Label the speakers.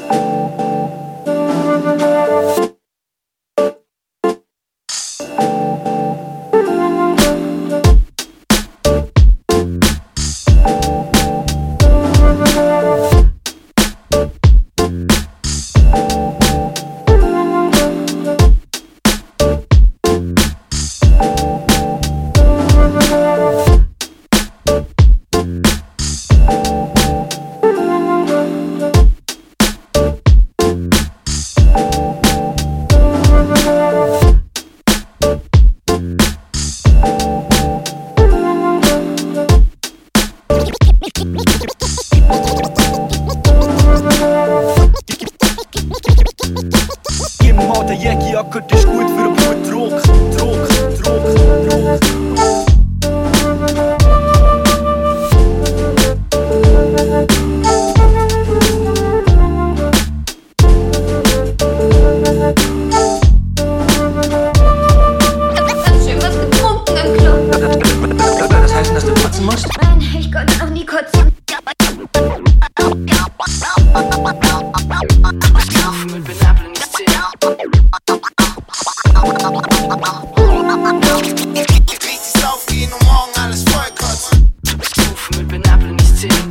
Speaker 1: you Gib mal den Jägi, ja, gut ist gut für den Blutdruck, Druck. Druck.
Speaker 2: City